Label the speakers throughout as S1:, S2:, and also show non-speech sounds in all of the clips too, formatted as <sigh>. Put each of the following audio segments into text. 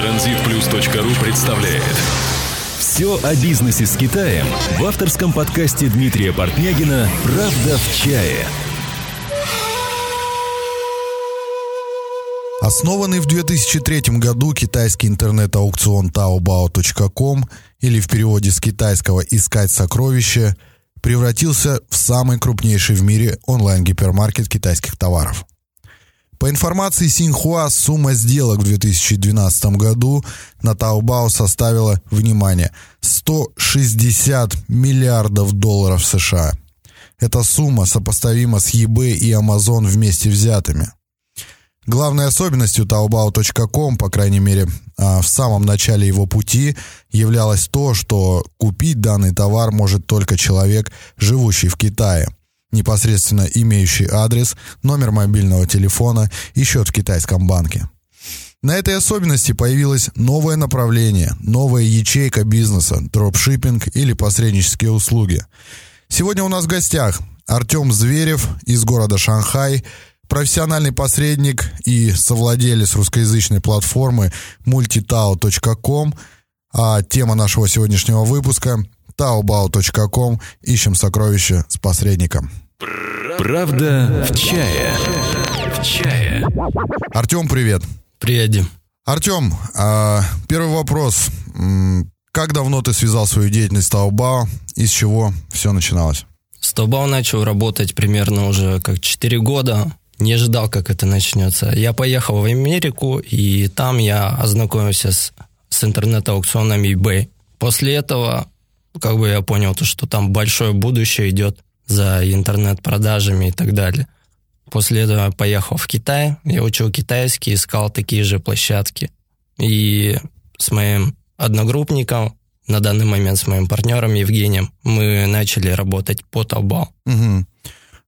S1: Транзитплюс.ру представляет Все о бизнесе с Китаем в авторском подкасте Дмитрия Портнягина «Правда в чае»
S2: Основанный в 2003 году китайский интернет-аукцион taobao.com или в переводе с китайского «искать сокровища» превратился в самый крупнейший в мире онлайн-гипермаркет китайских товаров. По информации Синьхуа, сумма сделок в 2012 году на Taobao составила, внимание, 160 миллиардов долларов США. Эта сумма сопоставима с eBay и Amazon вместе взятыми. Главной особенностью Taobao.com, по крайней мере, а, в самом начале его пути, являлось то, что купить данный товар может только человек, живущий в Китае – непосредственно имеющий адрес, номер мобильного телефона и счет в китайском банке. На этой особенности появилось новое направление, новая ячейка бизнеса, дропшиппинг или посреднические услуги. Сегодня у нас в гостях Артем Зверев из города Шанхай, профессиональный посредник и совладелец русскоязычной платформы multitao.com, а тема нашего сегодняшнего выпуска taobao.com. Ищем сокровища с посредником.
S1: Правда в чае. В чае.
S2: Артем, привет.
S3: Привет, Дим.
S2: Артем, а, первый вопрос. Как давно ты связал свою деятельность с Taobao и с чего все начиналось?
S3: С Taobao начал работать примерно уже как 4 года. Не ожидал, как это начнется. Я поехал в Америку, и там я ознакомился с, с интернет-аукционами eBay. После этого как бы я понял, то, что там большое будущее идет за интернет-продажами и так далее. После этого я поехал в Китай, я учил китайский, искал такие же площадки. И с моим одногруппником, на данный момент с моим партнером Евгением, мы начали работать по Taobao.
S2: Угу.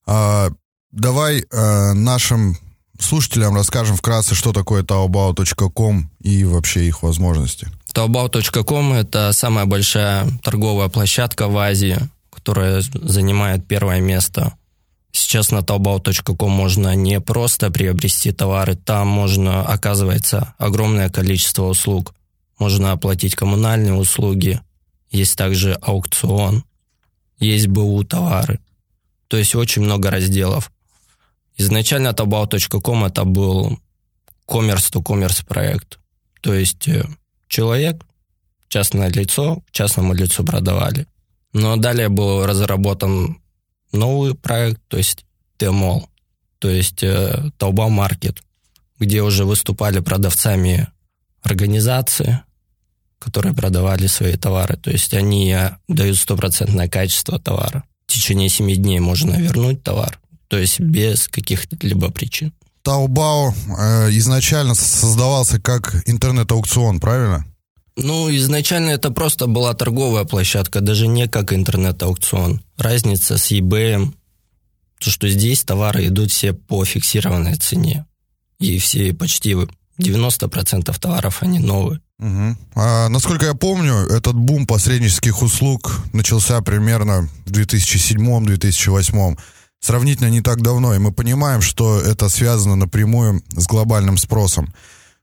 S2: А, давай а, нашим слушателям расскажем вкратце, что такое taobao.com и вообще их возможности.
S3: Taobao.com – это самая большая торговая площадка в Азии, которая занимает первое место. Сейчас на taobao.com можно не просто приобрести товары, там можно, оказывается, огромное количество услуг. Можно оплатить коммунальные услуги, есть также аукцион, есть БУ товары. То есть очень много разделов. Изначально taobao.com это был commerce-to-commerce проект. То есть э, человек, частное лицо, частному лицу продавали. Но далее был разработан новый проект, то есть T-Mall, то есть э, Market, где уже выступали продавцами организации, которые продавали свои товары. То есть они дают стопроцентное качество товара. В течение семи дней можно вернуть товар, то есть без каких-либо причин.
S2: Taobao э, изначально создавался как интернет-аукцион, правильно?
S3: Ну, изначально это просто была торговая площадка, даже не как интернет-аукцион. Разница с eBay, то, что здесь товары идут все по фиксированной цене. И все почти 90% товаров, они новые.
S2: Угу. А, насколько я помню, этот бум посреднических услуг начался примерно в 2007-2008 сравнительно не так давно, и мы понимаем, что это связано напрямую с глобальным спросом.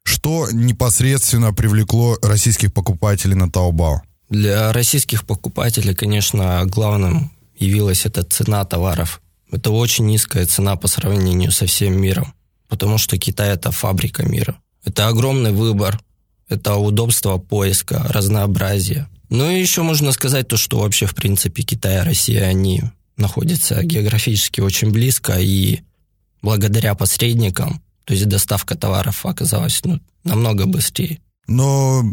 S2: Что непосредственно привлекло российских покупателей на Taobao?
S3: Для российских покупателей, конечно, главным явилась эта цена товаров. Это очень низкая цена по сравнению со всем миром, потому что Китай – это фабрика мира. Это огромный выбор, это удобство поиска, разнообразие. Ну и еще можно сказать то, что вообще, в принципе, Китай и Россия, они находятся географически очень близко, и благодаря посредникам, то есть доставка товаров оказалась ну, намного быстрее.
S2: Но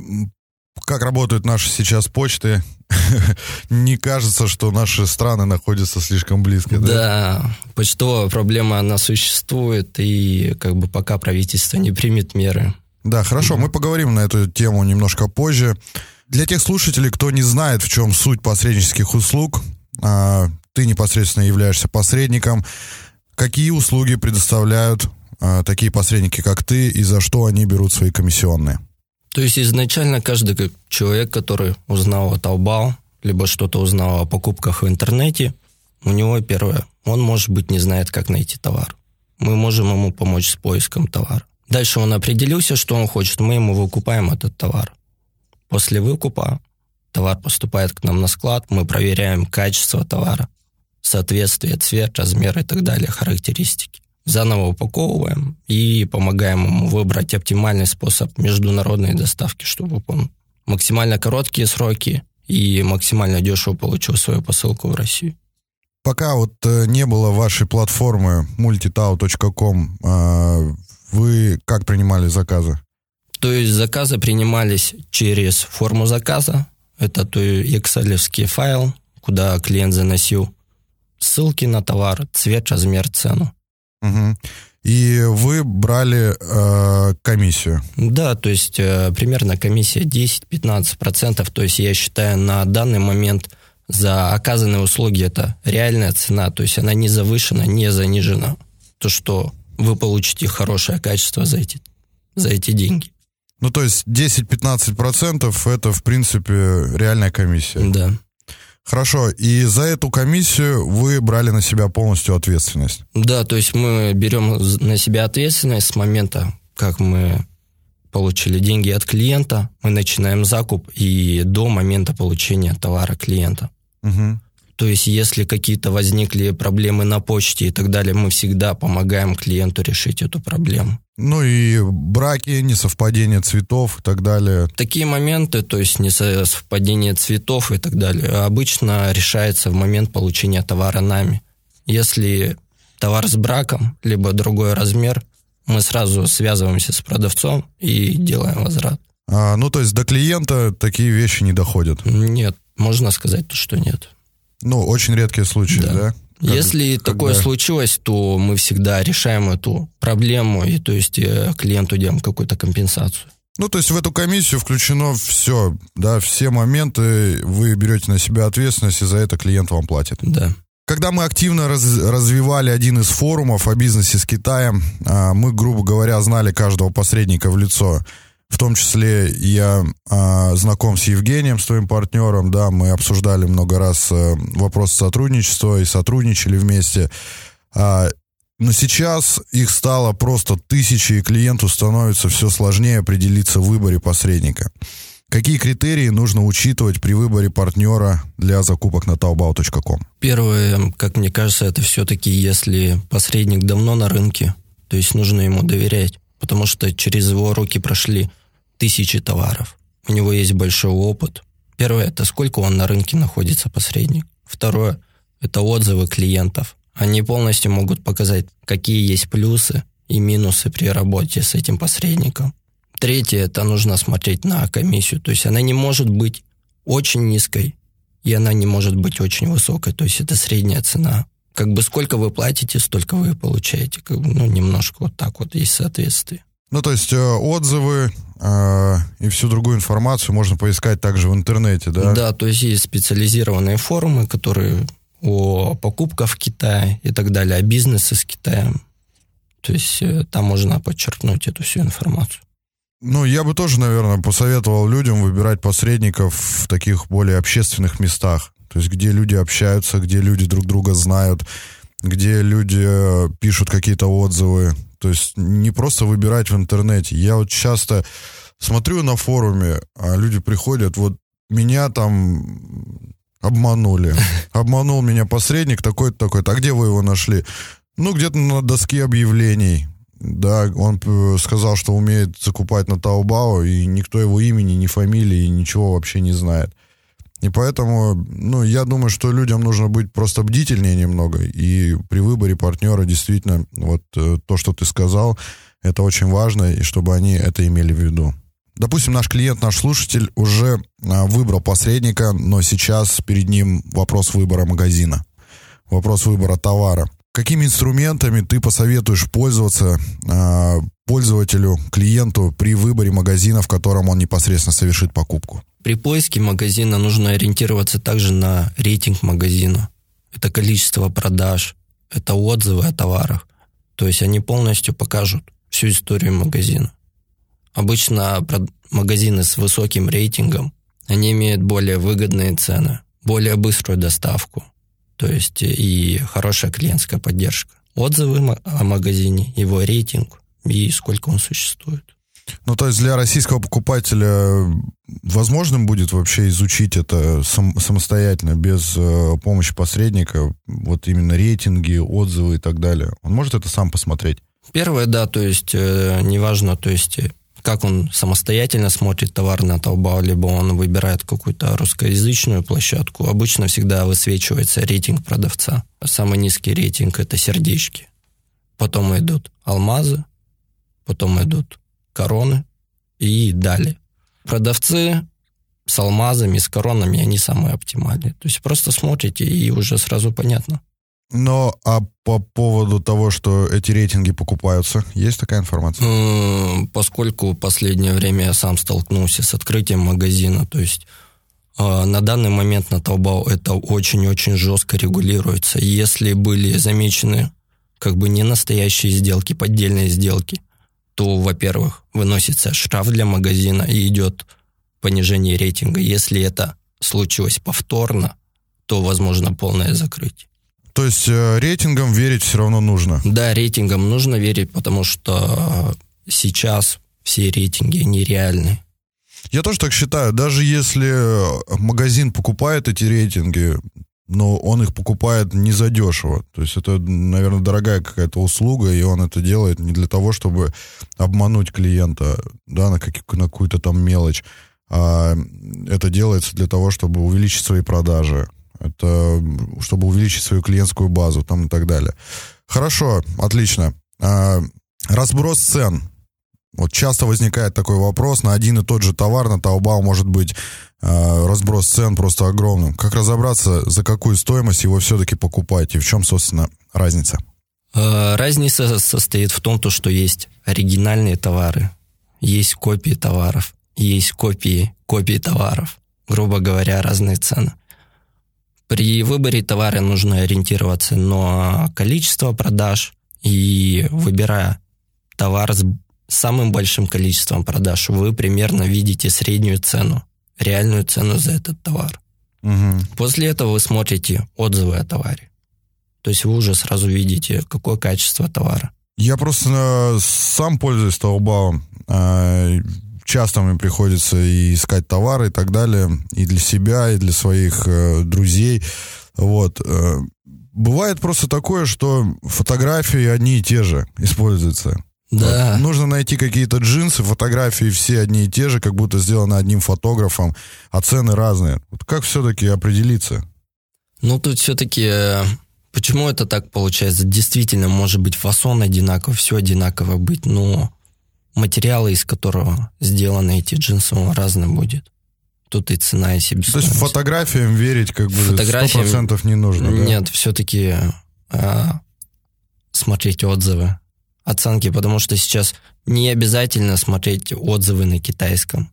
S2: как работают наши сейчас почты, <laughs> не кажется, что наши страны находятся слишком близко.
S3: Да, да почтовая проблема, она существует, и как бы пока правительство не примет меры.
S2: Да, хорошо, мы поговорим на эту тему немножко позже. Для тех слушателей, кто не знает, в чем суть посреднических услуг, а, ты непосредственно являешься посредником. Какие услуги предоставляют такие посредники, как ты, и за что они берут свои комиссионные?
S3: То есть изначально каждый человек, который узнал о Taobao, либо что-то узнал о покупках в интернете, у него первое, он, может быть, не знает, как найти товар. Мы можем ему помочь с поиском товара. Дальше он определился, что он хочет, мы ему выкупаем этот товар. После выкупа товар поступает к нам на склад, мы проверяем качество товара, соответствие, цвет, размер и так далее, характеристики. Заново упаковываем и помогаем ему выбрать оптимальный способ международной доставки, чтобы он максимально короткие сроки и максимально дешево получил свою посылку в Россию.
S2: Пока вот э, не было вашей платформы multitau.com, а, вы как принимали заказы?
S3: То есть заказы принимались через форму заказа, это то excel файл, куда клиент заносил ссылки на товар, цвет, размер, цену.
S2: Угу. И вы брали э, комиссию?
S3: Да, то есть э, примерно комиссия 10-15%. То есть я считаю на данный момент за оказанные услуги это реальная цена. То есть она не завышена, не занижена. То, что вы получите хорошее качество за эти, за эти деньги.
S2: Ну, то есть 10-15% это, в принципе, реальная комиссия.
S3: Да.
S2: Хорошо, и за эту комиссию вы брали на себя полностью ответственность?
S3: Да, то есть мы берем на себя ответственность с момента, как мы получили деньги от клиента, мы начинаем закуп и до момента получения товара клиента.
S2: Угу.
S3: То есть, если какие-то возникли проблемы на почте и так далее, мы всегда помогаем клиенту решить эту проблему.
S2: Ну и браки, несовпадение цветов и так далее.
S3: Такие моменты, то есть несовпадение цветов и так далее, обычно решается в момент получения товара нами. Если товар с браком, либо другой размер, мы сразу связываемся с продавцом и делаем возврат.
S2: А, ну, то есть до клиента такие вещи не доходят?
S3: Нет, можно сказать, что нет.
S2: Ну, очень редкие случаи, да? да?
S3: Как, Если когда... такое случилось, то мы всегда решаем эту проблему, и то есть э, клиенту делаем какую-то компенсацию.
S2: Ну, то есть в эту комиссию включено все, да, все моменты, вы берете на себя ответственность, и за это клиент вам платит.
S3: Да.
S2: Когда мы активно раз, развивали один из форумов о бизнесе с Китаем, а, мы, грубо говоря, знали каждого посредника в лицо. В том числе я а, знаком с Евгением, с твоим партнером, да, мы обсуждали много раз а, вопрос сотрудничества и сотрудничали вместе. А, но сейчас их стало просто тысячи, и клиенту становится все сложнее определиться в выборе посредника. Какие критерии нужно учитывать при выборе партнера для закупок на taobao.com?
S3: Первое, как мне кажется, это все-таки если посредник давно на рынке, то есть нужно ему доверять потому что через его руки прошли тысячи товаров. У него есть большой опыт. Первое – это сколько он на рынке находится посредник. Второе – это отзывы клиентов. Они полностью могут показать, какие есть плюсы и минусы при работе с этим посредником. Третье – это нужно смотреть на комиссию. То есть она не может быть очень низкой, и она не может быть очень высокой. То есть это средняя цена как бы сколько вы платите, столько вы получаете. Как бы, ну, немножко вот так вот есть соответствие.
S2: Ну, то есть э, отзывы э, и всю другую информацию можно поискать также в интернете, да?
S3: Да, то есть есть специализированные форумы, которые о покупках в Китае и так далее, о бизнесе с Китаем. То есть э, там можно подчеркнуть эту всю информацию.
S2: Ну, я бы тоже, наверное, посоветовал людям выбирать посредников в таких более общественных местах. То есть где люди общаются, где люди друг друга знают, где люди э, пишут какие-то отзывы. То есть не просто выбирать в интернете. Я вот часто смотрю на форуме, а люди приходят, вот меня там обманули. <laughs> Обманул меня посредник такой-то, такой-то. А где вы его нашли? Ну, где-то на доске объявлений. Да, он сказал, что умеет закупать на Таобао, и никто его имени, ни фамилии, ничего вообще не знает. И поэтому, ну, я думаю, что людям нужно быть просто бдительнее немного. И при выборе партнера действительно, вот э, то, что ты сказал, это очень важно, и чтобы они это имели в виду. Допустим, наш клиент, наш слушатель уже а, выбрал посредника, но сейчас перед ним вопрос выбора магазина, вопрос выбора товара. Какими инструментами ты посоветуешь пользоваться э, пользователю, клиенту при выборе магазина, в котором он непосредственно совершит покупку?
S3: При поиске магазина нужно ориентироваться также на рейтинг магазина. Это количество продаж, это отзывы о товарах. То есть они полностью покажут всю историю магазина. Обычно магазины с высоким рейтингом, они имеют более выгодные цены, более быструю доставку, то есть и хорошая клиентская поддержка. Отзывы о магазине, его рейтинг, и сколько он существует.
S2: Ну, то есть для российского покупателя возможным будет вообще изучить это сам, самостоятельно, без э, помощи посредника, вот именно рейтинги, отзывы и так далее? Он может это сам посмотреть?
S3: Первое, да, то есть э, неважно, то есть э, как он самостоятельно смотрит товар на Taobao, либо он выбирает какую-то русскоязычную площадку. Обычно всегда высвечивается рейтинг продавца. Самый низкий рейтинг – это сердечки. Потом идут алмазы, потом идут короны и далее. Продавцы с алмазами, с коронами, они самые оптимальные. То есть просто смотрите, и уже сразу понятно.
S2: Но а по поводу того, что эти рейтинги покупаются, есть такая информация?
S3: Поскольку в последнее время я сам столкнулся с открытием магазина, то есть а, на данный момент на Taobao это очень-очень жестко регулируется. Если были замечены как бы не настоящие сделки, поддельные сделки, то, во-первых, выносится штраф для магазина и идет понижение рейтинга. Если это случилось повторно, то возможно полное закрытие.
S2: То есть э, рейтингам верить все равно нужно?
S3: Да, рейтингам нужно верить, потому что сейчас все рейтинги нереальны.
S2: Я тоже так считаю. Даже если магазин покупает эти рейтинги, но он их покупает не задешево. То есть это, наверное, дорогая какая-то услуга, и он это делает не для того, чтобы обмануть клиента, да, на, как, на какую-то там мелочь, а это делается для того, чтобы увеличить свои продажи, это чтобы увеличить свою клиентскую базу там и так далее. Хорошо, отлично. А, разброс цен. Вот часто возникает такой вопрос, на один и тот же товар на Taobao может быть э, разброс цен просто огромным. Как разобраться, за какую стоимость его все-таки покупать и в чем, собственно, разница?
S3: А, разница состоит в том, что есть оригинальные товары, есть копии товаров, есть копии копии товаров. Грубо говоря, разные цены. При выборе товара нужно ориентироваться на количество продаж и выбирая товар с самым большим количеством продаж, вы примерно видите среднюю цену, реальную цену за этот товар. Угу. После этого вы смотрите отзывы о товаре. То есть вы уже сразу видите, какое качество товара.
S2: Я просто э, сам пользуюсь Taobao. Часто мне приходится и искать товары и так далее, и для себя, и для своих э, друзей. Вот. Э, бывает просто такое, что фотографии одни и те же используются.
S3: Да.
S2: Вот. Нужно найти какие-то джинсы, фотографии все одни и те же, как будто сделаны одним фотографом, а цены разные. Вот как все-таки определиться?
S3: Ну, тут все-таки э, Почему это так получается? Действительно, может быть, фасон одинаковый, все одинаково быть, но материалы, из которого сделаны эти джинсы, он разный будет. Тут и цена, и себестоимость.
S2: То есть фотографиям верить как бы фотографиям... 100% не нужно, да?
S3: Нет, все-таки а, смотреть отзывы, оценки, потому что сейчас не обязательно смотреть отзывы на китайском.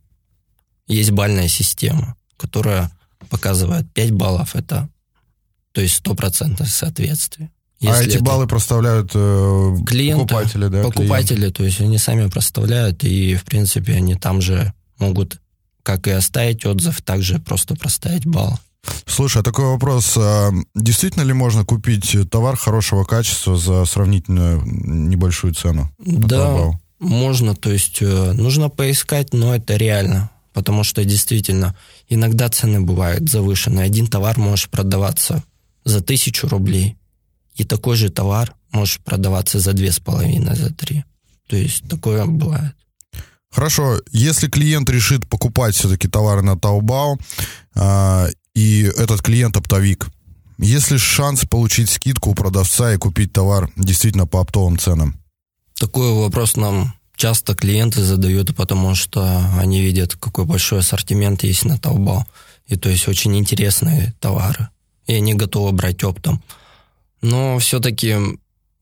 S3: Есть бальная система, которая показывает 5 баллов, это то есть стопроцентное соответствие.
S2: А эти это... баллы проставляют э, Клиенты, покупатели, да?
S3: Покупатели, клиент. то есть они сами проставляют, и, в принципе, они там же могут, как и оставить отзыв, также просто проставить балл.
S2: Слушай, а такой вопрос. А действительно ли можно купить товар хорошего качества за сравнительно небольшую цену?
S3: Да, можно. То есть э, нужно поискать, но это реально. Потому что действительно иногда цены бывают завышенные. Один товар может продаваться за тысячу рублей, и такой же товар может продаваться за две с половиной, за три. То есть такое бывает.
S2: Хорошо, если клиент решит покупать все-таки товары на Taobao, э, и этот клиент оптовик, есть ли шанс получить скидку у продавца и купить товар действительно по оптовым ценам?
S3: Такой вопрос нам часто клиенты задают, потому что они видят, какой большой ассортимент есть на Taobao. И то есть очень интересные товары и они готовы брать оптом. Но все-таки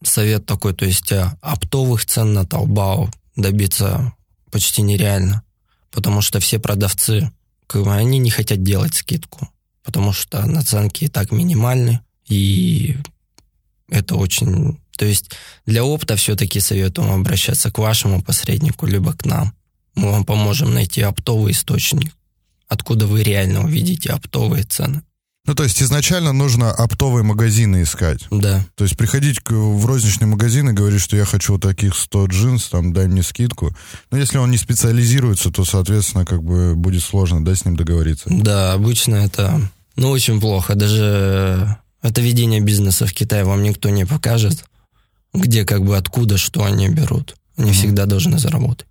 S3: совет такой, то есть э, оптовых цен на Taobao добиться почти нереально, потому что все продавцы, как бы, они не хотят делать скидку, потому что наценки и так минимальны, и это очень... То есть для опта все-таки советуем обращаться к вашему посреднику, либо к нам. Мы вам поможем найти оптовый источник, откуда вы реально увидите оптовые цены.
S2: Ну, то есть изначально нужно оптовые магазины искать.
S3: Да.
S2: То есть приходить к- в розничный магазин и говорить, что я хочу вот таких 100 джинс, там, дай мне скидку. Но если он не специализируется, то, соответственно, как бы будет сложно, да, с ним договориться.
S3: Да, обычно это, ну, очень плохо. Даже это ведение бизнеса в Китае вам никто не покажет, где, как бы, откуда, что они берут. Они всегда должны заработать.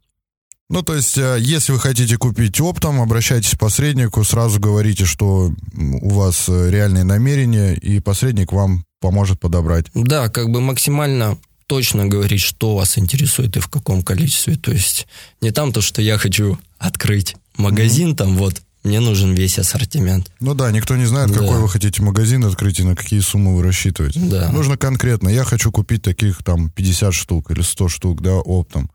S2: Ну, то есть, э, если вы хотите купить оптом, обращайтесь к посреднику, сразу говорите, что у вас э, реальные намерения, и посредник вам поможет подобрать.
S3: Да, как бы максимально точно говорить, что вас интересует и в каком количестве. То есть не там то, что я хочу открыть магазин, там вот, мне нужен весь ассортимент.
S2: Ну да, никто не знает,
S3: Да.
S2: какой вы хотите магазин открыть и на какие суммы вы рассчитываете.
S3: Да.
S2: Нужно конкретно. Я хочу купить таких там 50 штук или 100 штук, да, оптом.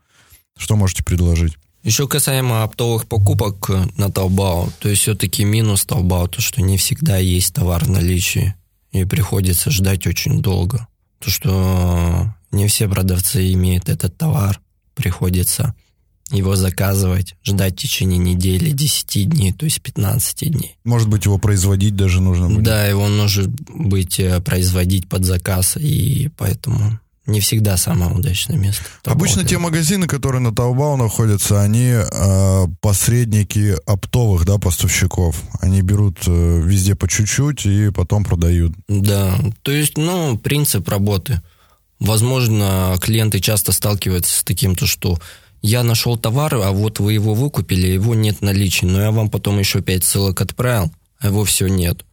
S2: Что можете предложить?
S3: Еще касаемо оптовых покупок э, на Taobao, то есть все-таки минус Taobao, то, что не всегда есть товар в наличии, и приходится ждать очень долго. То, что не все продавцы имеют этот товар, приходится его заказывать, ждать в течение недели, 10 дней, то есть 15 дней.
S2: Может быть, его производить даже нужно будет?
S3: Да, его может быть э, производить под заказ, и поэтому не всегда самое удачное место.
S2: Обычно те магазины, которые на Taobao находятся, они э, посредники оптовых, да, поставщиков. Они берут э, везде по чуть-чуть и потом продают.
S3: Да, то есть, ну, принцип работы. Возможно, клиенты часто сталкиваются с таким, то, что я нашел товар, а вот вы его выкупили, его нет в наличии, но я вам потом еще пять ссылок отправил, а его все нет.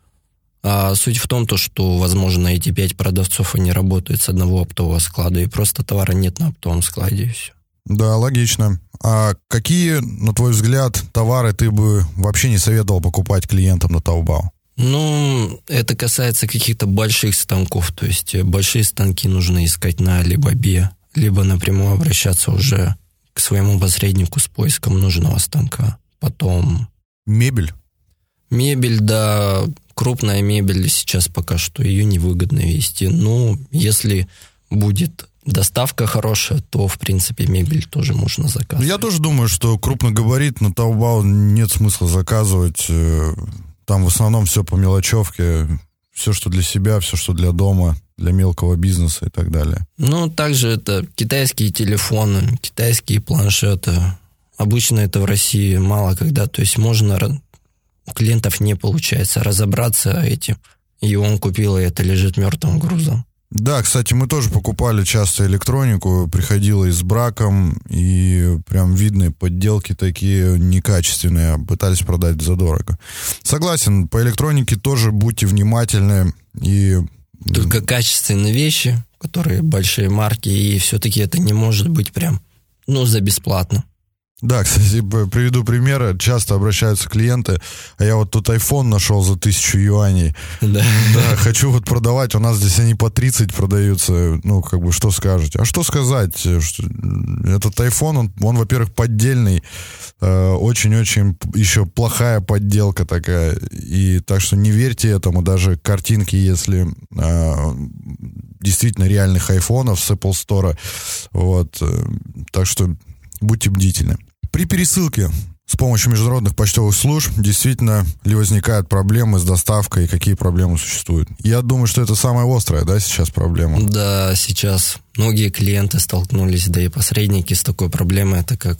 S3: А суть в том, то, что, возможно, эти пять продавцов, они работают с одного оптового склада, и просто товара нет на оптовом складе, и все.
S2: Да, логично. А какие, на твой взгляд, товары ты бы вообще не советовал покупать клиентам на Taobao?
S3: Ну, это касается каких-то больших станков, то есть э, большие станки нужно искать на Алибабе, либо напрямую обращаться уже к своему посреднику с поиском нужного станка. Потом
S2: Мебель?
S3: мебель, да, крупная мебель сейчас пока что ее невыгодно вести. Ну, если будет доставка хорошая, то, в принципе, мебель тоже можно
S2: Ну,
S3: заказывать.
S2: Я тоже думаю, что крупногабарит на Taobao нет смысла заказывать. Э, Там в основном все по мелочевке. Все, что для себя, все, что для дома, для мелкого бизнеса и так далее.
S3: Ну, также это китайские телефоны, китайские планшеты. Обычно это в России мало когда. То есть можно... У клиентов не получается разобраться этим. И он купил, и это лежит мертвым грузом.
S2: Да, кстати, мы тоже покупали часто электронику, приходило и с браком, и прям видные подделки такие некачественные, пытались продать задорого. Согласен, по электронике тоже будьте внимательны и...
S3: Только качественные вещи, которые большие марки, и все-таки это не может быть прям, ну, за бесплатно.
S2: Да, <laughs> кстати, приведу пример. Часто обращаются клиенты, а я вот тут iPhone нашел за тысячу юаней.
S3: Да.
S2: Да, хочу вот продавать, у нас здесь они по 30 продаются. Ну, как бы, что скажете? А что сказать? Этот iPhone, он, он, во-первых, поддельный, э, очень-очень еще плохая подделка такая. И так что не верьте этому, даже картинки, если э, действительно реальных айфонов с Apple Store. Вот. э, Так что будьте бдительны. При пересылке с помощью международных почтовых служб действительно ли возникают проблемы с доставкой и какие проблемы существуют? Я думаю, что это самая острая, да, сейчас проблема.
S3: Да, сейчас многие клиенты столкнулись, да и посредники с такой проблемой, это как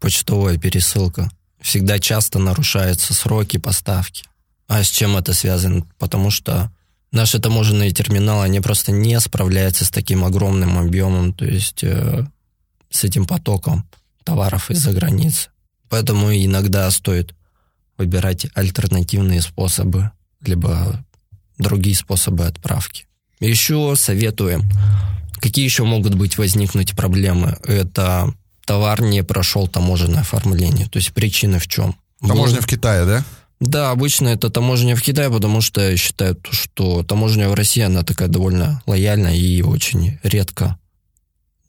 S3: почтовая пересылка. Всегда часто нарушаются сроки поставки. А с чем это связано? Потому что наши таможенные терминалы, они просто не справляются с таким огромным объемом, то есть э, с этим потоком товаров из-за границы. Поэтому иногда стоит выбирать альтернативные способы, либо другие способы отправки. Еще советуем. Какие еще могут быть возникнуть проблемы? Это товар не прошел таможенное оформление. То есть причина в чем?
S2: Таможня в Китае, да?
S3: Да, обычно это таможня в Китае, потому что считают, что таможня в России, она такая довольно лояльная и очень редко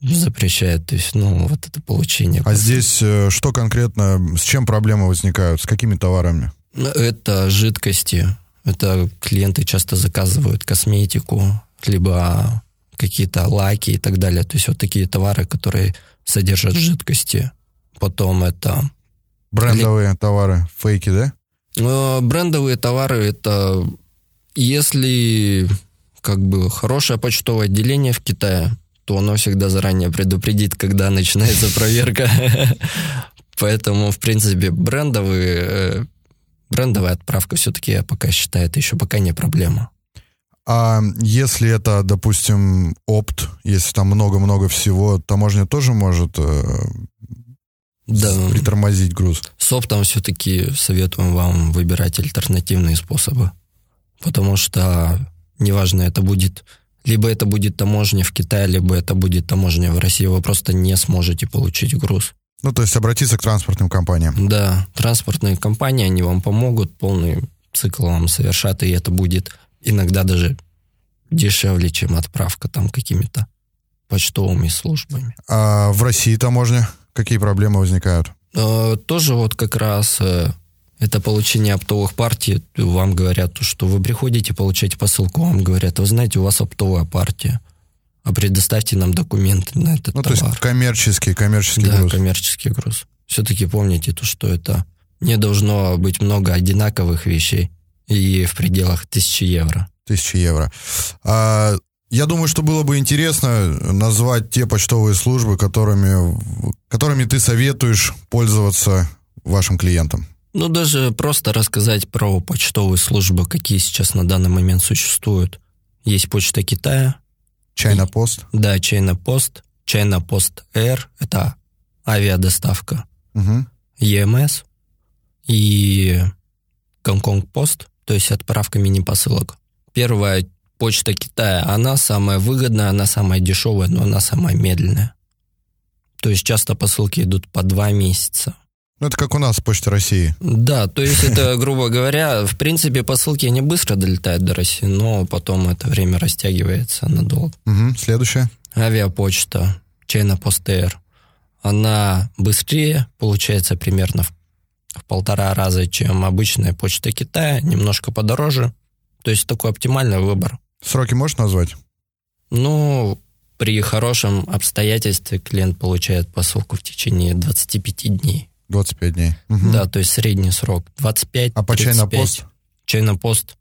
S3: запрещает. То есть, ну, вот это получение.
S2: А здесь э, что конкретно, с чем проблемы возникают, с какими товарами?
S3: Это жидкости. Это клиенты часто заказывают косметику, либо какие-то лаки и так далее. То есть вот такие товары, которые содержат жидкости. Потом это
S2: Брендовые товары, фейки, да?
S3: э, брендовые товары. Это Если как бы хорошее почтовое отделение в Китае, то оно всегда заранее предупредит, когда начинается проверка. <laughs> Поэтому, в принципе, брендовые, э, брендовая отправка все-таки я пока считаю, это еще пока не проблема.
S2: А если это, допустим, опт, если там много-много всего, таможня тоже может э,
S3: Да.
S2: притормозить груз?
S3: С оптом все-таки советуем вам выбирать альтернативные способы. Потому что неважно, это будет либо это будет таможня в Китае, либо это будет таможня в России, вы просто не сможете получить груз.
S2: Ну, то есть обратиться к транспортным компаниям.
S3: Да, транспортные компании, они вам помогут, полный цикл вам совершат, и это будет иногда даже дешевле, чем отправка там какими-то почтовыми службами.
S2: А в России таможня? Какие проблемы возникают?
S3: Э, Тоже вот как раз э, это получение оптовых партий. Вам говорят, что вы приходите, получаете посылку, вам говорят, вы знаете, у вас оптовая партия, а предоставьте нам документы на этот
S2: Ну, то
S3: товар.
S2: есть коммерческий, коммерческий
S3: да,
S2: груз.
S3: коммерческий груз. Все-таки помните то, что это не должно быть много одинаковых вещей и в пределах тысячи евро.
S2: Тысячи евро. А, я думаю, что было бы интересно назвать те почтовые службы, которыми, которыми ты советуешь пользоваться вашим клиентам.
S3: Ну, даже просто рассказать про почтовые службы, какие сейчас на данный момент существуют. Есть Почта Китая,
S2: Чайна пост.
S3: да, China Post, China Post Air, это авиадоставка,
S2: Мгм.
S3: EMS и Гонконг Пост, то есть отправка мини-посылок. Первая почта Китая, она самая выгодная, она самая дешевая, но она самая медленная. То есть часто посылки идут по два месяца.
S2: Ну, это как у нас, Почта России.
S3: Да, то есть это, <laughs> грубо говоря, в принципе, посылки не быстро долетают до России, но потом это время растягивается надолго.
S2: Мгм. Следующее.
S3: Авиапочта, China Post Air, она быстрее, получается примерно в, в полтора раза, чем обычная почта Китая, немножко подороже. То есть такой оптимальный выбор.
S2: Сроки можешь назвать?
S3: Ну, при хорошем обстоятельстве клиент получает посылку в течение 25 дней.
S2: 25 дней. Мгм.
S3: Да, то есть средний срок 25
S2: А по Чайна пост?
S3: China Post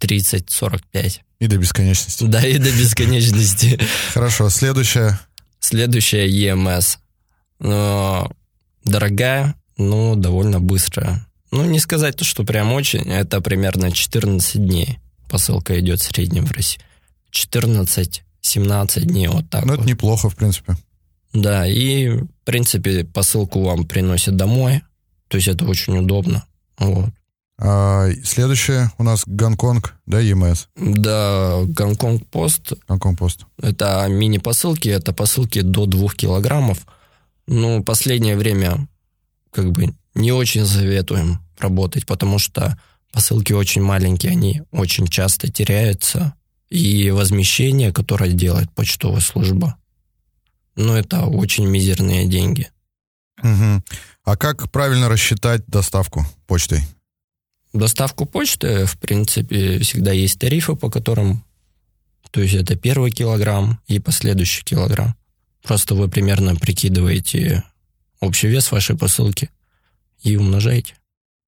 S3: 30-45.
S2: И до бесконечности.
S3: Да, и до бесконечности.
S2: Хорошо. Следующее.
S3: Следующая EMS. Но дорогая, но довольно быстрая. Ну, не сказать то, что прям очень. Это примерно 14 дней. Посылка идет в среднем в России. 14-17 дней, вот так
S2: Ну,
S3: вот.
S2: это неплохо, в принципе.
S3: Да, и, в принципе, посылку вам приносят домой. То есть это очень удобно. Вот.
S2: А, следующее у нас Гонконг, да, ЕМС.
S3: Да, Гонконг Пост
S2: Гонконг пост.
S3: Это мини-посылки, это посылки до 2 килограммов. Ну, последнее время как бы не очень советуем работать, потому что посылки очень маленькие, они очень часто теряются. И возмещение, которое делает почтовая служба, ну, это очень мизерные деньги.
S2: Мгм. А как правильно рассчитать доставку почтой?
S3: Доставку почты, в принципе, всегда есть тарифы, по которым, то есть это первый килограмм и последующий килограмм. Просто вы примерно прикидываете общий вес вашей посылки и умножаете.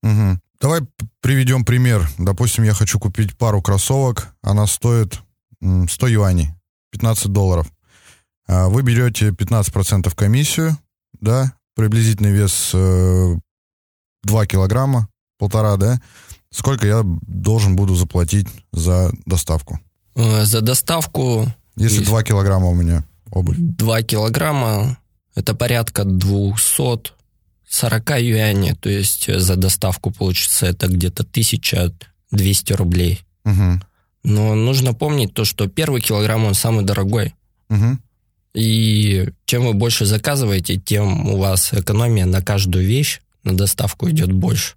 S2: Мгм. Давай приведем пример. Допустим, я хочу купить пару кроссовок, она стоит м, 100 юаней, 15 долларов. А Вы берете 15% комиссию, да, приблизительный вес э, 2 килограмма, полтора, да. Сколько я должен буду заплатить за доставку?
S3: Э, За доставку
S2: Если
S3: Есть.
S2: 2 килограмма у меня обувь.
S3: 2 килограмма это порядка 240 юаней, то есть э, за доставку получится это где-то 1200 рублей.
S2: Мгм.
S3: Но нужно помнить то, что первый килограмм он самый дорогой.
S2: Мгм.
S3: И чем вы больше заказываете, тем у вас экономия на каждую вещь на доставку идет больше.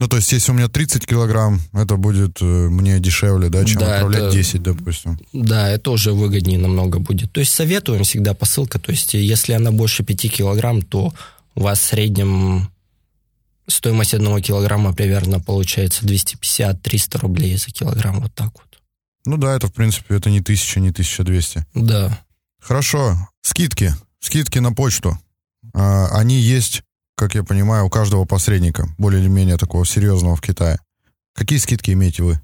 S2: Ну, то есть, если у меня 30 килограмм, это будет э, мне дешевле, да, чем
S3: Да,
S2: отправлять
S3: это-
S2: 10, допустим.
S3: Да, это уже выгоднее намного будет. То есть советуем всегда посылка. То есть если она больше 5 килограмм, то у вас в среднем стоимость одного килограмма примерно получается 250-300 рублей за килограмм. Вот так вот.
S2: Ну да, это, в принципе, это не 1000, не 1200.
S3: Да.
S2: Хорошо. Скидки. Скидки на почту. А, они есть, как я понимаю, у каждого посредника, более или менее такого серьезного в Китае. Какие скидки имеете вы?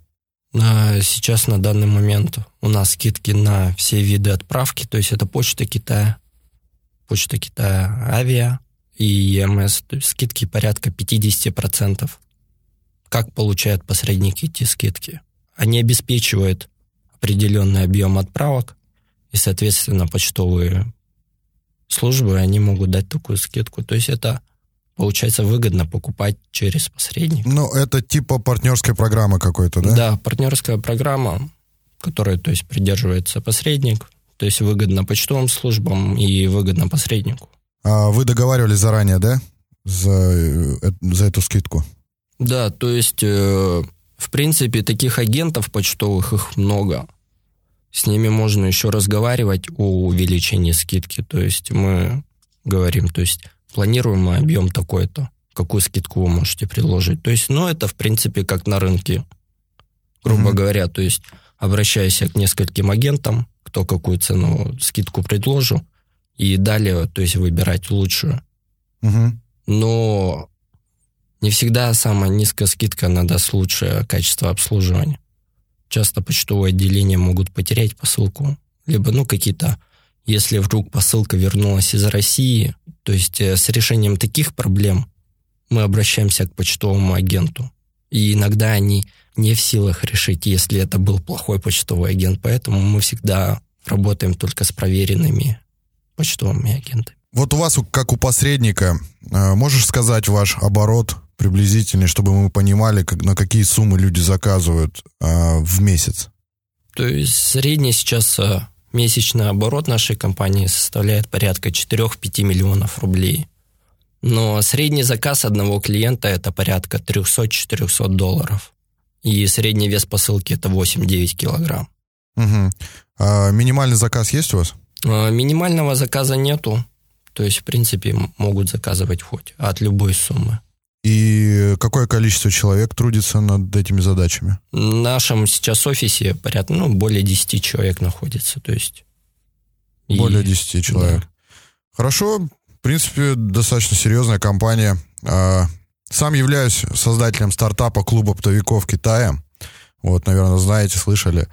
S3: Сейчас на данный момент у нас скидки на все виды отправки, то есть это почта Китая, почта Китая, авиа и ЕМС, то есть скидки порядка 50%. Как получают посредники эти скидки? Они обеспечивают определенный объем отправок, и, соответственно, почтовые службы, они могут дать такую скидку. То есть это получается выгодно покупать через посредника.
S2: Ну, это типа партнерской программы какой-то, да?
S3: Да, партнерская программа, которая, то есть, придерживается посредник, то есть выгодно почтовым службам и выгодно посреднику.
S2: А вы договаривались заранее, да, за, э, за эту скидку?
S3: Да, то есть, э, в принципе, таких агентов почтовых их много. С ними можно еще разговаривать о увеличении скидки. То есть мы говорим, то есть планируемый объем такой-то, какую скидку вы можете предложить. То есть, ну, это, в принципе, как на рынке, грубо mm-hmm. говоря. То есть, обращаясь к нескольким агентам, кто какую цену, скидку предложу, и далее, то есть, выбирать лучшую.
S2: Mm-hmm.
S3: Но не всегда самая низкая скидка, она даст лучшее качество обслуживания. Часто почтовые отделения могут потерять посылку, либо, ну, какие-то если вдруг посылка вернулась из России, то есть э, с решением таких проблем мы обращаемся к почтовому агенту. И иногда они не в силах решить, если это был плохой почтовый агент. Поэтому мы всегда работаем только с проверенными почтовыми агентами.
S2: Вот у вас, как у посредника, э, можешь сказать ваш оборот приблизительный, чтобы мы понимали, как, на какие суммы люди заказывают э, в месяц?
S3: То есть средний сейчас Месячный оборот нашей компании составляет порядка 4-5 миллионов рублей. Но средний заказ одного клиента это порядка 300-400 долларов. И средний вес посылки это 8-9 килограмм.
S2: Угу. А минимальный заказ есть у вас?
S3: А, минимального заказа нету. То есть, в принципе, могут заказывать хоть от любой суммы.
S2: И какое количество человек трудится над этими задачами?
S3: В нашем сейчас офисе порядка, ну, более 10 человек находится, то есть...
S2: Более и... 10 человек. Да. Хорошо, в принципе, достаточно серьезная компания. А, сам являюсь создателем стартапа клуба оптовиков Китая. Вот, наверное, знаете, слышали.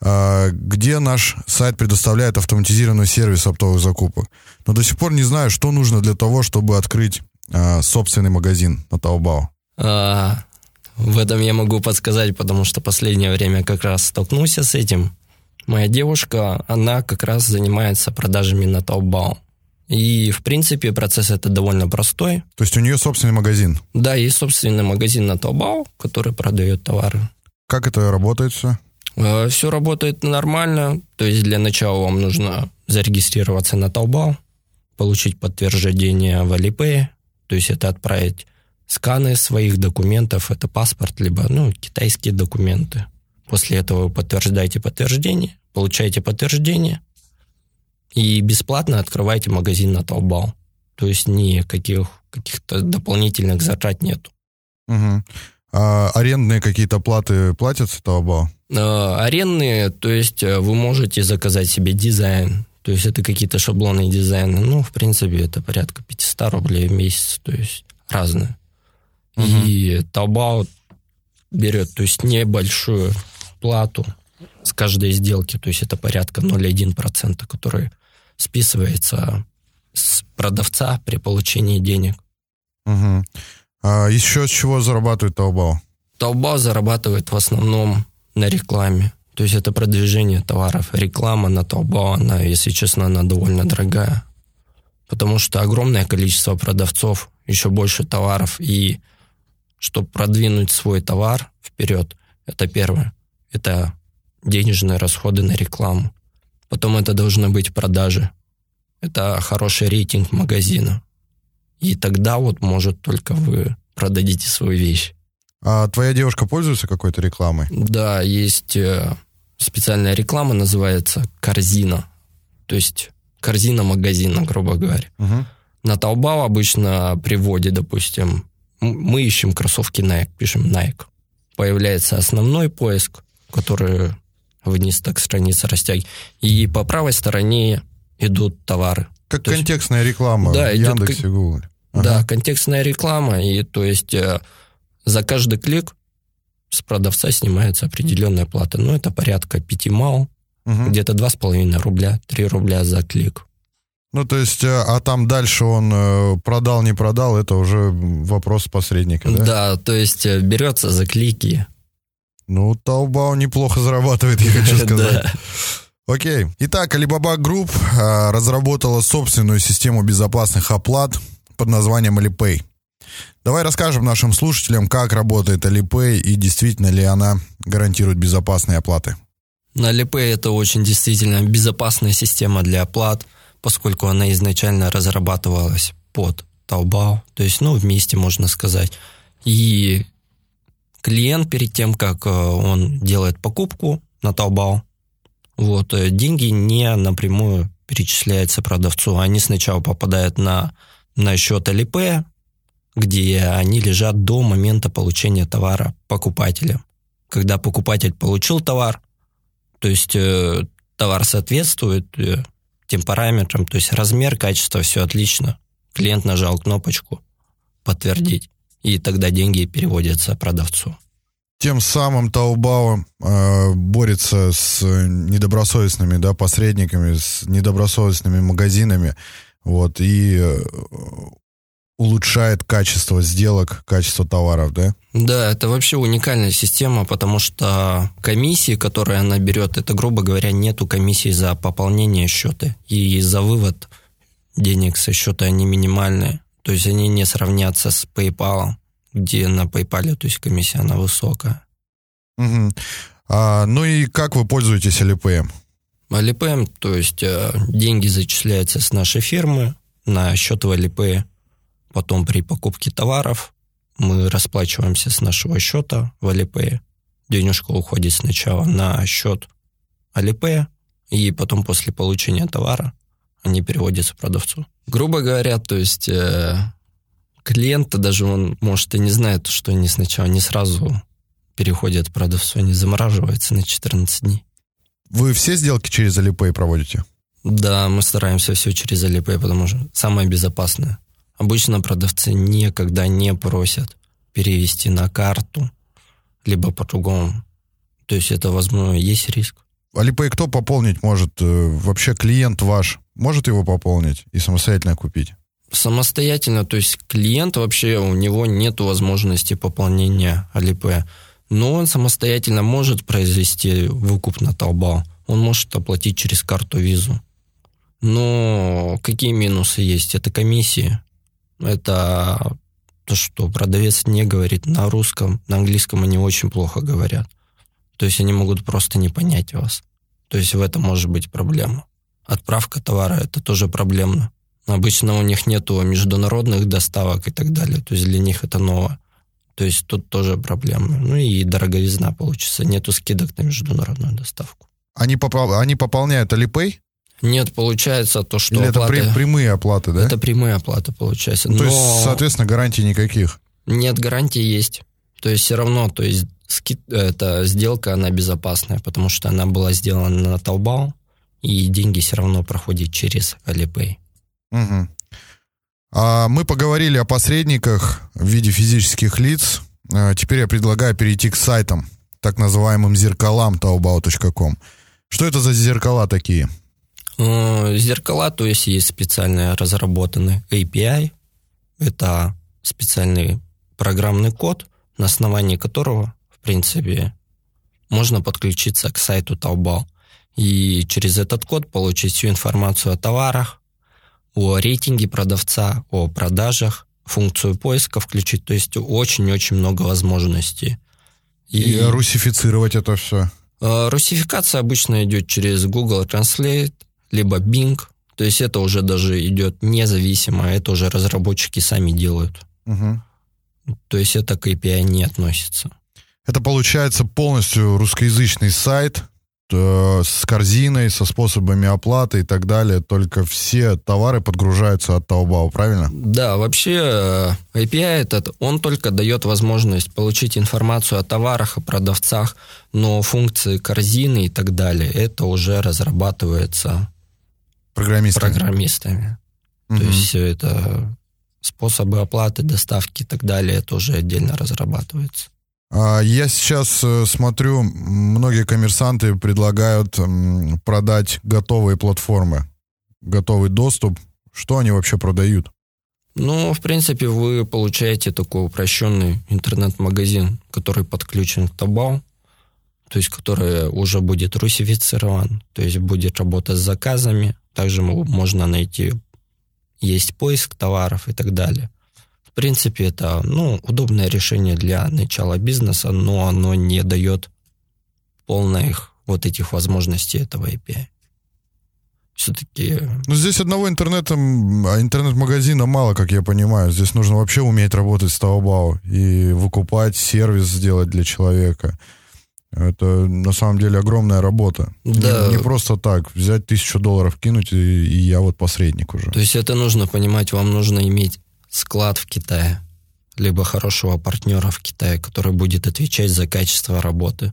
S2: А, где наш сайт предоставляет автоматизированный сервис оптовых закупок. Но до сих пор не знаю, что нужно для того, чтобы открыть э, собственный магазин на Taobao?
S3: А, в этом я могу подсказать, потому что последнее время как раз столкнулся с этим. Моя девушка, она как раз занимается продажами на Taobao. И, в принципе, процесс это довольно простой.
S2: То есть у нее собственный магазин?
S3: Да, есть собственный магазин на Taobao, который продает товары.
S2: Как это работает все?
S3: А, все работает нормально. То есть для начала вам нужно зарегистрироваться на Taobao, получить подтверждение в Alipay, то есть это отправить сканы своих документов, это паспорт, либо ну, китайские документы. После этого вы подтверждаете подтверждение, получаете подтверждение и бесплатно открываете магазин на Taobao. То есть никаких каких-то дополнительных затрат нету.
S2: Угу. А арендные какие-то платы платятся Taobao?
S3: А, арендные, то есть э, вы можете заказать себе дизайн, то есть это какие-то шаблоны дизайна. Ну, в принципе, это порядка 500 рублей в месяц, то есть разные. Угу. И Taobao берет, то есть небольшую плату с каждой сделки, то есть это порядка 0,1%, который списывается с продавца при получении денег.
S2: Угу. А еще с чего зарабатывает Taobao?
S3: Taobao зарабатывает в основном на рекламе. То есть это продвижение товаров. Реклама на Taobao, она, если честно, она довольно дорогая. Потому что огромное количество продавцов, еще больше товаров. И чтобы продвинуть свой товар вперед, это первое. Это денежные расходы на рекламу. Потом это должны быть продажи. Это хороший рейтинг магазина. И тогда вот, может, только вы продадите свою вещь.
S2: А твоя девушка пользуется какой-то рекламой?
S3: Да, есть э, специальная реклама, называется «Корзина». То есть корзина магазина, грубо говоря.
S2: Угу.
S3: На Taobao обычно при вводе, допустим, мы ищем кроссовки Nike, пишем Nike. Появляется основной поиск, который вниз так страница растягивает. И по правой стороне идут товары.
S2: Как то контекстная есть, реклама да, в Яндексе, Google.
S3: Ага. Да, контекстная реклама. И то есть э, за каждый клик с продавца снимается определенная плата. Ну, это порядка 5 мал, угу. где-то 2,5 рубля, 3 рубля за клик.
S2: Ну, то есть, э, а там дальше он э, продал, не продал, это уже вопрос посредника, да?
S3: Да, то есть э, берется за клики.
S2: Ну, Таобао неплохо зарабатывает, я хочу <laughs> сказать. Окей. Итак, Alibaba Group разработала собственную систему безопасных оплат под названием Alipay. Давай расскажем нашим слушателям, как работает Alipay и действительно ли она гарантирует безопасные оплаты.
S3: На Alipay это очень действительно безопасная система для оплат – поскольку она изначально разрабатывалась под Taobao, то есть, ну, вместе, можно сказать. И клиент перед тем, как э, он делает покупку на Taobao, вот, э, деньги не напрямую перечисляются продавцу, они сначала попадают на, на счет Alipay, где они лежат до момента получения товара покупателем. Когда покупатель получил товар, то есть э, товар соответствует э, тем параметрам, то есть размер, качество, все отлично. Клиент нажал кнопочку «Подтвердить», и тогда деньги переводятся продавцу.
S2: Тем самым Таобао э, борется с недобросовестными да, посредниками, с недобросовестными магазинами, вот, и э, улучшает качество сделок, качество товаров, да?
S3: Да, это вообще уникальная система, потому что комиссии, которые она берет, это, грубо говоря, нету комиссии за пополнение счета и за вывод денег со счета они минимальные. То есть они не сравнятся с PayPal, где на PayPal, то есть комиссия, она высокая.
S2: Угу. А, ну и как вы пользуетесь Alipay?
S3: Alipay, то есть э, деньги зачисляются с нашей фирмы на счет в Alipay Потом при покупке товаров мы расплачиваемся с нашего счета в Алипее. Денежка уходит сначала на счет Алипея, и потом после получения товара они переводятся продавцу. Грубо говоря, то есть э, клиент даже он, может, и не знает, что они сначала не сразу переходят продавцу, они замораживаются на 14 дней.
S2: Вы все сделки через Alipay проводите?
S3: Да, мы стараемся все через Alipay, потому что самое безопасное. Обычно продавцы никогда не просят перевести на карту, либо по-другому. То есть это, возможно, есть риск.
S2: Алипей кто пополнить может? Э, вообще клиент ваш может его пополнить и самостоятельно купить?
S3: Самостоятельно, то есть клиент вообще, у него нет возможности пополнения Алипея. Но он самостоятельно может произвести выкуп на Taobao. Он может оплатить через карту визу. Но какие минусы есть? Это комиссии. Это то, что продавец не говорит на русском, на английском они очень плохо говорят. То есть они могут просто не понять вас. То есть в этом может быть проблема. Отправка товара – это тоже проблемно. Обычно у них нету международных доставок и так далее. То есть для них это ново. То есть тут тоже проблема. Ну и дороговизна получится. Нету скидок на международную доставку.
S2: Они, попол... они пополняют Alipay?
S3: Нет, получается то, что
S2: Или оплаты... это прямые оплаты, да?
S3: Это прямые оплаты, получается.
S2: Ну, то есть, соответственно, гарантий никаких?
S3: Нет, гарантии есть. То есть все равно, то есть скид... эта сделка, она безопасная, потому что она была сделана на Taobao, и деньги все равно проходят через Alipay.
S2: Угу. А мы поговорили о посредниках в виде физических лиц. А теперь я предлагаю перейти к сайтам, так называемым зеркалам taobao.com. Что это за зеркала такие?
S3: Э, зеркала, то есть есть специально разработанный API, это специальный программный код, на основании которого, в принципе, можно подключиться к сайту Taobao и через этот код получить всю информацию о товарах, о рейтинге продавца, о продажах, функцию поиска включить, то есть очень-очень много возможностей.
S2: И, и русифицировать это все?
S3: Э, русификация обычно идет через Google Translate, либо Bing. То есть это уже даже идет независимо, это уже разработчики сами делают. Угу. То есть это к API не относится.
S2: Это получается полностью русскоязычный сайт э, с корзиной, со способами оплаты и так далее. Только все товары подгружаются от Taobao, правильно?
S3: Да, вообще э, API этот, он только дает возможность получить информацию о товарах, о продавцах, но функции корзины и так далее, это уже разрабатывается
S2: Программистами.
S3: Программистами. Угу. То есть все это способы оплаты, доставки и так далее тоже отдельно разрабатывается.
S2: А я сейчас э, смотрю, многие коммерсанты предлагают продать готовые платформы, готовый доступ. Что они вообще продают?
S3: Ну, в принципе, вы получаете такой упрощенный интернет-магазин, который подключен к Табау, то есть который уже будет русифицирован, то есть будет работать с заказами. Также можно найти, есть поиск товаров и так далее. В принципе, это ну, удобное решение для начала бизнеса, но оно не дает полных вот этих возможностей этого API. Все-таки...
S2: Ну, здесь одного интернета, а интернет-магазина мало, как я понимаю. Здесь нужно вообще уметь работать с Taobao и выкупать сервис сделать для человека. Это на самом деле огромная работа. Да. Не, не просто так взять тысячу долларов, кинуть, и, и я вот посредник уже.
S3: То есть это нужно понимать, вам нужно иметь склад в Китае, либо хорошего партнера в Китае, который будет отвечать за качество работы.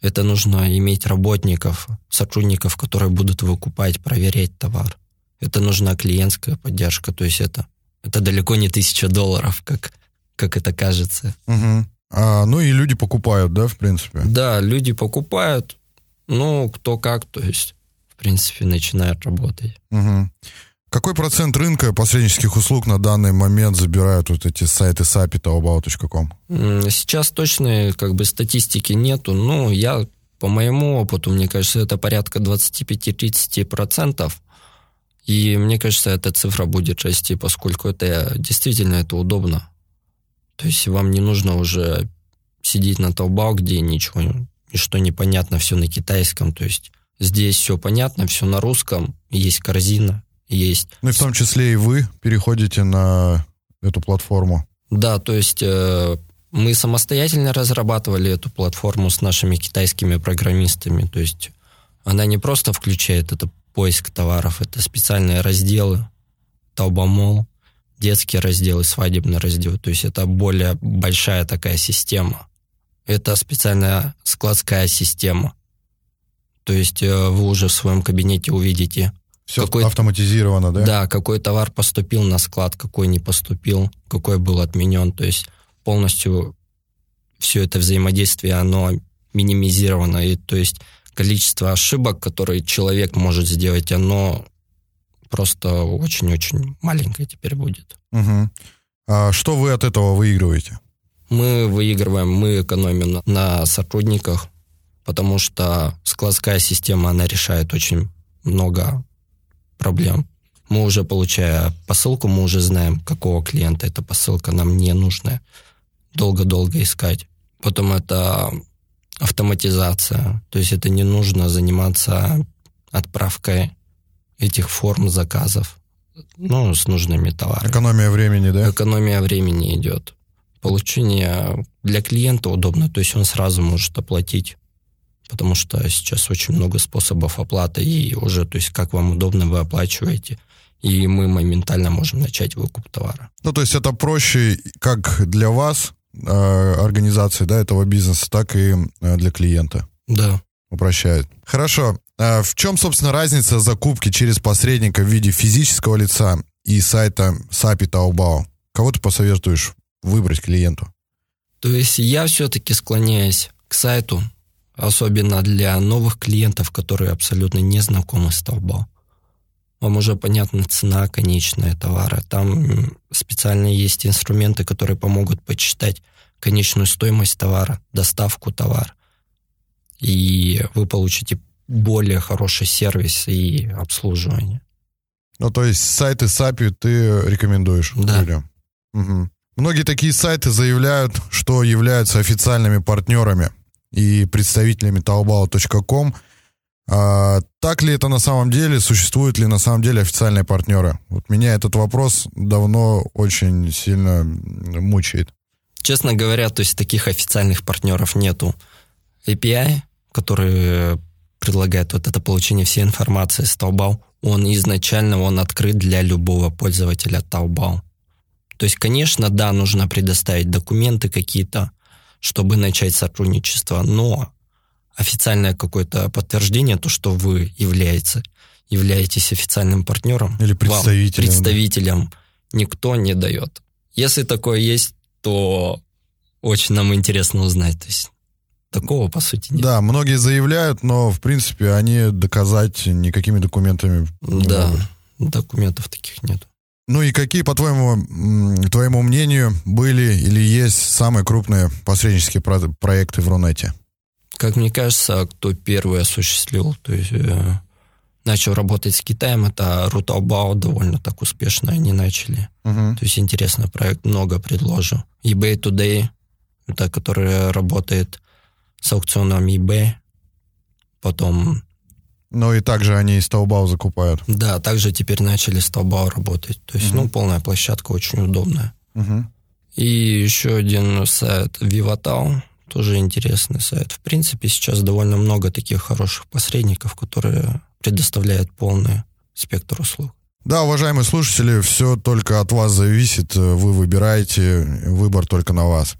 S3: Это нужно иметь работников, сотрудников, которые будут выкупать, проверять товар. Это нужна клиентская поддержка, то есть это, это далеко не тысяча долларов, как, как это кажется.
S2: Угу. А, ну и люди покупают, да, в принципе?
S3: Да, люди покупают, ну, кто как, то есть, в принципе, начинают работать.
S2: Угу. Какой процент рынка посреднических услуг на данный момент забирают вот эти сайты SAPI, Taobao.com?
S3: Сейчас точной как бы статистики нету, но я по моему опыту, мне кажется, это порядка 25-30%. И мне кажется, эта цифра будет расти, поскольку это действительно это удобно. То есть вам не нужно уже сидеть на Taobao, где ничего, ничто непонятно, все на китайском. То есть здесь все понятно, все на русском, есть корзина, есть.
S2: Ну и в том числе и вы переходите на эту платформу.
S3: Да, то есть э, мы самостоятельно разрабатывали эту платформу с нашими китайскими программистами. То есть она не просто включает это поиск товаров, это специальные разделы, Taobamall, детский раздел и свадебный раздел. То есть это более большая такая система. Это специальная складская система. То есть э, вы уже в своем кабинете увидите
S2: все какой, автоматизировано, да?
S3: Да, какой товар поступил на склад, какой не поступил, какой был отменен. То есть полностью все это взаимодействие, оно минимизировано. И, то есть количество ошибок, которые человек может сделать, оно просто очень-очень маленькое теперь будет.
S2: Угу. А что вы от этого выигрываете?
S3: Мы выигрываем, мы экономим на сотрудниках, потому что складская система, она решает очень много проблем. Мы уже, получая посылку, мы уже знаем, какого клиента эта посылка нам не нужная. Долго-долго искать. Потом это автоматизация. То есть это не нужно заниматься отправкой этих форм заказов, ну, с нужными товарами.
S2: Экономия времени, да?
S3: Экономия времени идет. Получение для клиента удобно, то есть он сразу может оплатить потому что сейчас очень много способов оплаты, и уже, то есть, как вам удобно, вы оплачиваете, и мы моментально можем начать выкуп товара.
S2: Ну, то есть это проще как для вас, э, организации, да, этого бизнеса, так и э, для клиента.
S3: Да.
S2: Упрощает. Хорошо. А в чем, собственно, разница закупки через посредника в виде физического лица и сайта SAPI Taobao? Кого ты посоветуешь выбрать клиенту?
S3: То есть я все-таки склоняюсь к сайту, особенно для новых клиентов, которые абсолютно не знакомы с Taobao. Вам уже понятна цена конечная товара. Там специально есть инструменты, которые помогут почитать конечную стоимость товара, доставку товара. И вы получите более хороший сервис и обслуживание.
S2: Ну, то есть сайты SAPI ты рекомендуешь
S3: да.
S2: людям? Угу. Многие такие сайты заявляют, что являются официальными партнерами и представителями taobao.com. А, так ли это на самом деле? Существуют ли на самом деле официальные партнеры? Вот меня этот вопрос давно очень сильно мучает.
S3: Честно говоря, то есть таких официальных партнеров нету. API, который предлагает вот это получение всей информации с Taobao, он изначально он открыт для любого пользователя Taobao. То есть, конечно, да, нужно предоставить документы какие-то, чтобы начать сотрудничество, но официальное какое-то подтверждение, то, что вы являете, являетесь официальным партнером,
S2: или представителем,
S3: вам, представителем никто не дает. Если такое есть, то очень нам интересно узнать. То есть такого, по сути, нет.
S2: Да, многие заявляют, но, в принципе, они доказать никакими документами не
S3: Да,
S2: могут.
S3: документов таких нет.
S2: Ну и какие, по твоему, твоему мнению, были или есть самые крупные посреднические про- проекты в Рунете?
S3: Как мне кажется, кто первый осуществил, то есть э, начал работать с Китаем, это Рутаобао довольно так успешно они начали.
S2: Мгм.
S3: То есть интересный проект, много предложил. eBay Today, это который работает с аукционом eBay. Потом,
S2: Ну и также они из Таобао закупают.
S3: да, также теперь начали с Taobao работать. То есть, ну, полная площадка, очень удобная.
S2: Мгм.
S3: И еще один сайт Vivatao, тоже интересный сайт. В принципе, сейчас довольно много таких хороших посредников, которые предоставляют полный спектр услуг.
S2: Да, уважаемые слушатели, все только от вас зависит. Вы выбираете, выбор только на вас.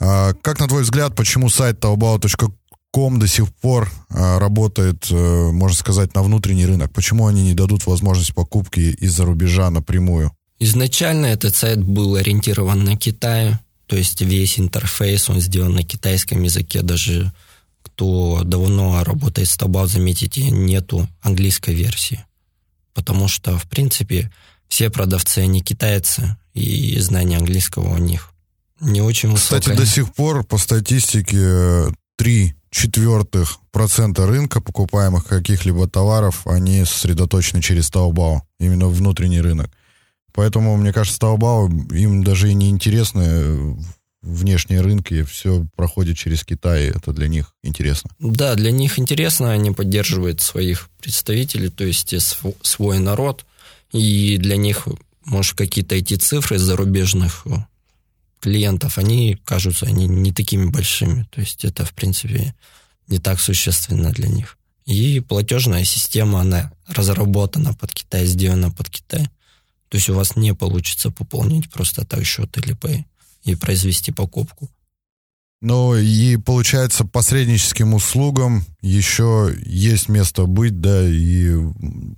S2: А, Как, на твой взгляд, почему сайт taobao.com до сих пор а, работает, э, можно сказать, на внутренний рынок? Почему они не дадут возможность покупки из-за рубежа напрямую?
S3: Изначально этот сайт был ориентирован на Китай, то есть весь интерфейс, он сделан на китайском языке, даже кто давно работает с Taobao, заметите, нету английской версии. Потому что, в принципе, все продавцы, они китайцы, и знание английского у них не очень высокое.
S2: Кстати, до сих пор по статистике 3 четвертых процента рынка покупаемых каких-либо товаров, они сосредоточены через Taobao, именно внутренний рынок. Поэтому, мне кажется, Taobao, им даже и не интересны э, внешние рынки, все проходит через Китай, это для них интересно.
S3: Да, для них интересно, они поддерживают своих представителей, то есть св- свой народ, и для них, может, какие-то эти цифры зарубежных э, клиентов, они кажутся они не такими большими, то есть это, в принципе, не так существенно для них. И платежная система, она разработана под Китай, сделана под Китай. То есть у вас не получится пополнить просто так счет или Pay и произвести покупку.
S2: Ну и получается, посредническим услугам еще есть место быть, да, и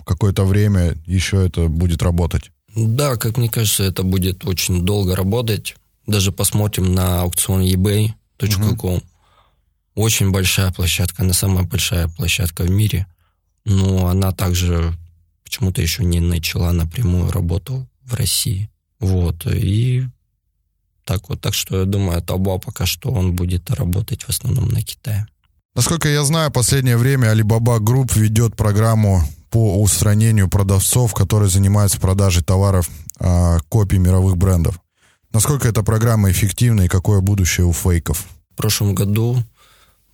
S2: какое-то время еще это будет работать.
S3: Да, как мне кажется, это будет очень долго работать. Даже посмотрим на аукцион ebay.com. Очень большая площадка, она самая большая площадка в мире. Но она также почему-то еще не начала напрямую работу в России. Вот. И так вот. Так что я думаю, Taobao пока что он будет работать в основном на Китае.
S2: Насколько я знаю, в последнее время Alibaba Group ведет программу по устранению продавцов, которые занимаются продажей товаров а, копий мировых брендов. Насколько эта программа эффективна и какое будущее у фейков?
S3: В прошлом году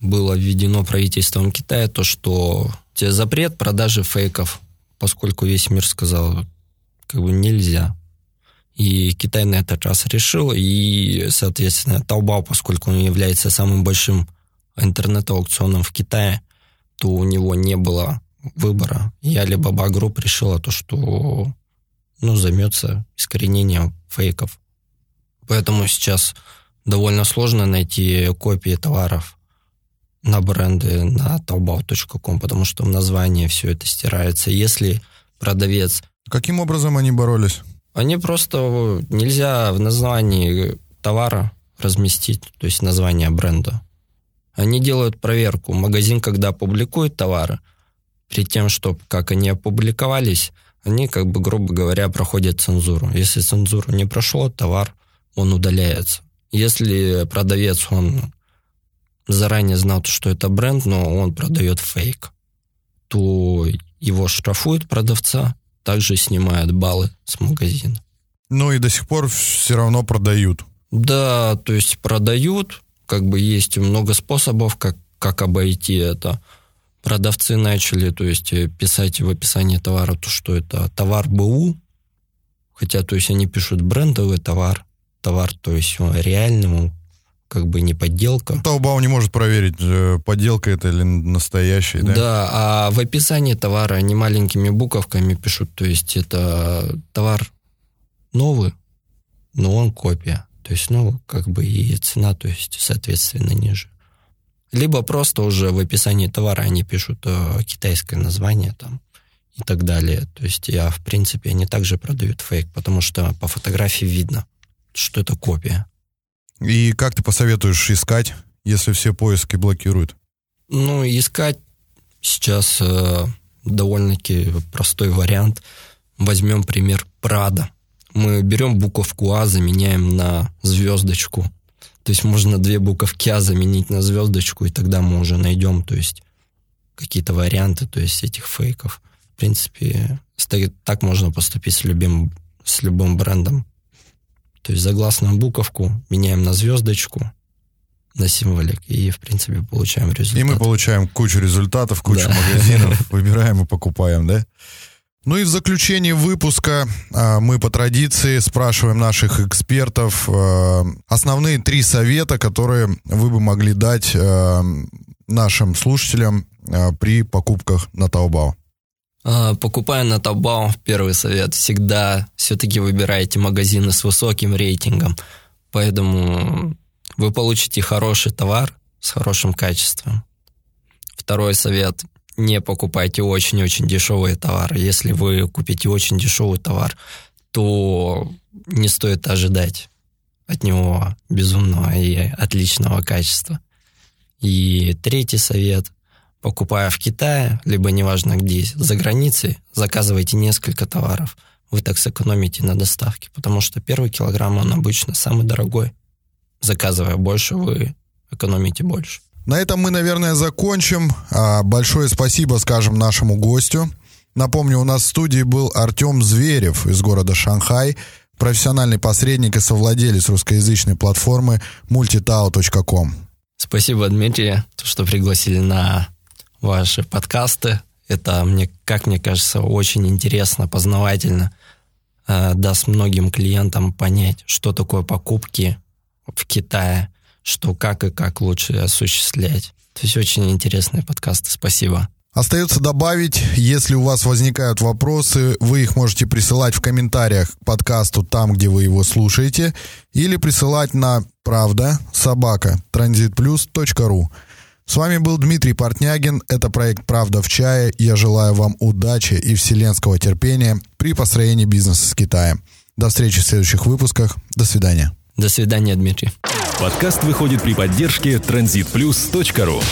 S3: было введено правительством Китая то, что запрет продажи фейков, поскольку весь мир сказал, как бы нельзя. И Китай на этот раз решил, и, соответственно, Taobao, поскольку он является самым большим интернет-аукционом в Китае, то у него не было выбора. И Alibaba Group решила то, что ну, займется искоренением фейков. Поэтому сейчас довольно сложно найти копии товаров на бренды на taobao.com, потому что в названии все это стирается. Если продавец...
S2: Каким образом они боролись?
S3: Они просто... Нельзя в названии товара разместить, то есть название бренда. Они делают проверку. Магазин, когда публикует товары, перед тем, чтобы как они опубликовались, они, как бы, грубо говоря, проходят цензуру. Если цензуру не прошло, товар, он удаляется. Если продавец, он заранее знал, что это бренд, но он продает фейк, то его штрафуют продавца, также снимают баллы с магазина.
S2: Ну и до сих пор все равно продают.
S3: Да, то есть продают, как бы есть много способов, как, как обойти это. Продавцы начали, то есть писать в описании товара, то, что это товар БУ, хотя, то есть они пишут брендовый товар, товар, то есть он реальный, как бы не подделка.
S2: Taobao не может проверить, э, подделка это или настоящий, да?
S3: Да, а в описании товара они маленькими буковками пишут, то есть это товар новый, но он копия. То есть, ну, как бы и цена, то есть, соответственно, ниже. Либо просто уже в описании товара они пишут э, китайское название там и так далее. То есть, я, в принципе, они также продают фейк, потому что по фотографии видно, что это копия.
S2: И как ты посоветуешь искать, если все поиски блокируют?
S3: Ну, искать сейчас э, довольно-таки простой вариант. Возьмем пример Прада. Мы берем буковку А, заменяем на звездочку. То есть можно две буковки А заменить на звездочку, и тогда мы уже найдем, то есть какие-то варианты, то есть этих фейков. В принципе, так можно поступить с любым, с любым брендом. То есть загласную буковку меняем на звездочку, на символик, и, в принципе, получаем результат.
S2: И мы получаем кучу результатов, кучу да. магазинов, <laughs> выбираем и покупаем, да? Ну и в заключении выпуска а, мы по традиции спрашиваем наших экспертов а, основные три совета, которые вы бы могли дать а, нашим слушателям при покупках на Taobao.
S3: Покупая на Taobao, первый совет, всегда все-таки выбирайте магазины с высоким рейтингом. Поэтому вы получите хороший товар с хорошим качеством. Второй совет. Не покупайте очень-очень дешевые товары. Если вы купите очень дешевый товар, то не стоит ожидать от него безумного и отличного качества. И третий совет. Покупая в Китае, либо неважно где, за границей, заказывайте несколько товаров. Вы так сэкономите на доставке, потому что первый килограмм, он обычно самый дорогой заказывая больше, вы экономите больше.
S2: На этом мы, наверное, закончим. А, большое спасибо, скажем, нашему гостю. Напомню, у нас в студии был Артем Зверев из города Шанхай, профессиональный посредник и совладелец русскоязычной платформы multitao.com.
S3: Спасибо, Дмитрий, что пригласили на ваши подкасты. Это, мне, как мне кажется, очень интересно, познавательно. Э, даст многим клиентам понять, что такое покупки, в Китае, что как и как лучше осуществлять. То есть очень интересные подкасты. Спасибо.
S2: Остается добавить, если у вас возникают вопросы, вы их можете присылать в комментариях к подкасту там, где вы его слушаете, или присылать на правда собака транзитплюс.ру. С вами был Дмитрий Портнягин. Это проект «Правда в чае». Я желаю вам удачи и вселенского терпения при построении бизнеса с Китаем. До встречи в следующих выпусках. До свидания.
S3: До свидания, Дмитрий.
S1: Подкаст выходит при поддержке transitplus.ru